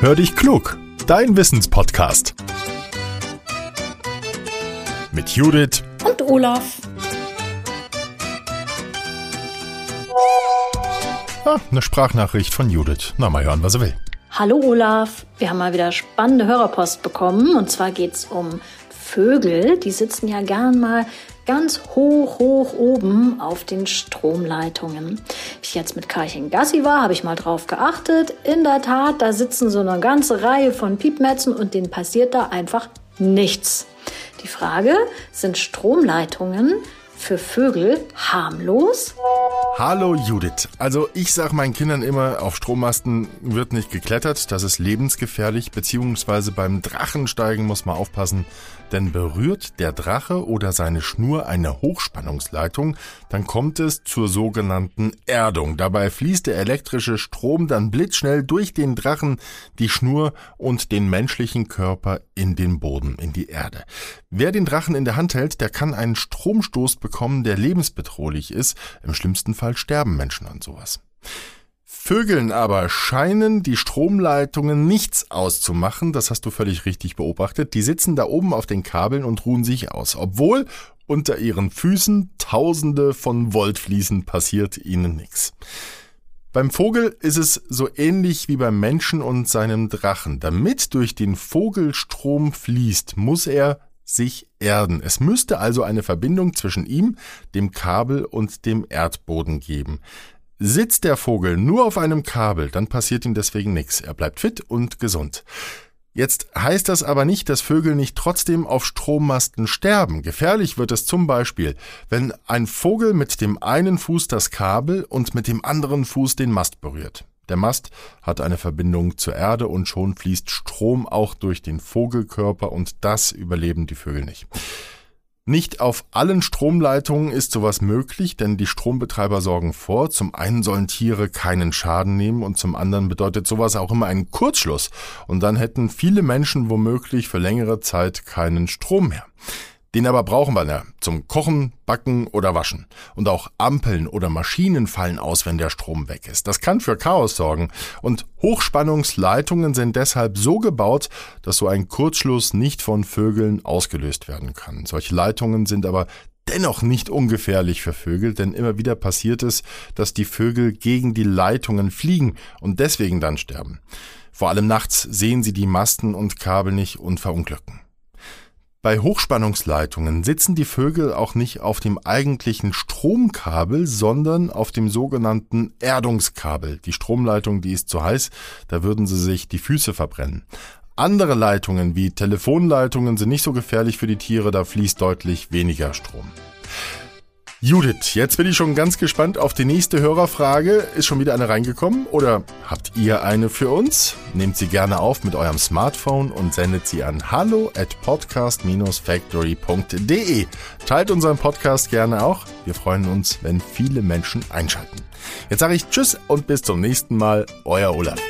Hör dich klug, dein Wissenspodcast. Mit Judith und Olaf. Ah, eine Sprachnachricht von Judith. Na, mal hören, was er will. Hallo Olaf, wir haben mal wieder spannende Hörerpost bekommen. Und zwar geht es um Vögel. Die sitzen ja gern mal ganz hoch, hoch oben auf den Stromleitungen. Ich jetzt mit Karchen Gassi war, habe ich mal drauf geachtet. In der Tat, da sitzen so eine ganze Reihe von Piepmetzen und denen passiert da einfach nichts. Die Frage, sind Stromleitungen für Vögel harmlos? Hallo Judith. Also ich sag meinen Kindern immer, auf Strommasten wird nicht geklettert, das ist lebensgefährlich, beziehungsweise beim Drachensteigen muss man aufpassen, denn berührt der Drache oder seine Schnur eine Hochspannungsleitung, dann kommt es zur sogenannten Erdung. Dabei fließt der elektrische Strom dann blitzschnell durch den Drachen, die Schnur und den menschlichen Körper in den Boden, in die Erde. Wer den Drachen in der Hand hält, der kann einen Stromstoß bekommen, der lebensbedrohlich ist. Im schlimmsten Fall sterben Menschen an sowas. Vögeln aber scheinen die Stromleitungen nichts auszumachen, das hast du völlig richtig beobachtet. Die sitzen da oben auf den Kabeln und ruhen sich aus, obwohl unter ihren Füßen tausende von Volt fließen, passiert ihnen nichts. Beim Vogel ist es so ähnlich wie beim Menschen und seinem Drachen. Damit durch den Vogel Strom fließt, muss er sich erden. Es müsste also eine Verbindung zwischen ihm, dem Kabel und dem Erdboden geben. Sitzt der Vogel nur auf einem Kabel, dann passiert ihm deswegen nichts. Er bleibt fit und gesund. Jetzt heißt das aber nicht, dass Vögel nicht trotzdem auf Strommasten sterben. Gefährlich wird es zum Beispiel, wenn ein Vogel mit dem einen Fuß das Kabel und mit dem anderen Fuß den Mast berührt. Der Mast hat eine Verbindung zur Erde und schon fließt Strom auch durch den Vogelkörper und das überleben die Vögel nicht. Nicht auf allen Stromleitungen ist sowas möglich, denn die Strombetreiber sorgen vor, zum einen sollen Tiere keinen Schaden nehmen und zum anderen bedeutet sowas auch immer einen Kurzschluss und dann hätten viele Menschen womöglich für längere Zeit keinen Strom mehr. Den aber brauchen wir ja zum Kochen, Backen oder Waschen. Und auch Ampeln oder Maschinen fallen aus, wenn der Strom weg ist. Das kann für Chaos sorgen. Und Hochspannungsleitungen sind deshalb so gebaut, dass so ein Kurzschluss nicht von Vögeln ausgelöst werden kann. Solche Leitungen sind aber dennoch nicht ungefährlich für Vögel, denn immer wieder passiert es, dass die Vögel gegen die Leitungen fliegen und deswegen dann sterben. Vor allem nachts sehen sie die Masten und Kabel nicht und verunglücken. Bei Hochspannungsleitungen sitzen die Vögel auch nicht auf dem eigentlichen Stromkabel, sondern auf dem sogenannten Erdungskabel. Die Stromleitung, die ist zu heiß, da würden sie sich die Füße verbrennen. Andere Leitungen wie Telefonleitungen sind nicht so gefährlich für die Tiere, da fließt deutlich weniger Strom. Judith, jetzt bin ich schon ganz gespannt auf die nächste Hörerfrage. Ist schon wieder eine reingekommen oder habt ihr eine für uns? Nehmt sie gerne auf mit eurem Smartphone und sendet sie an hallo at podcast-factory.de. Teilt unseren Podcast gerne auch. Wir freuen uns, wenn viele Menschen einschalten. Jetzt sage ich Tschüss und bis zum nächsten Mal. Euer Olaf.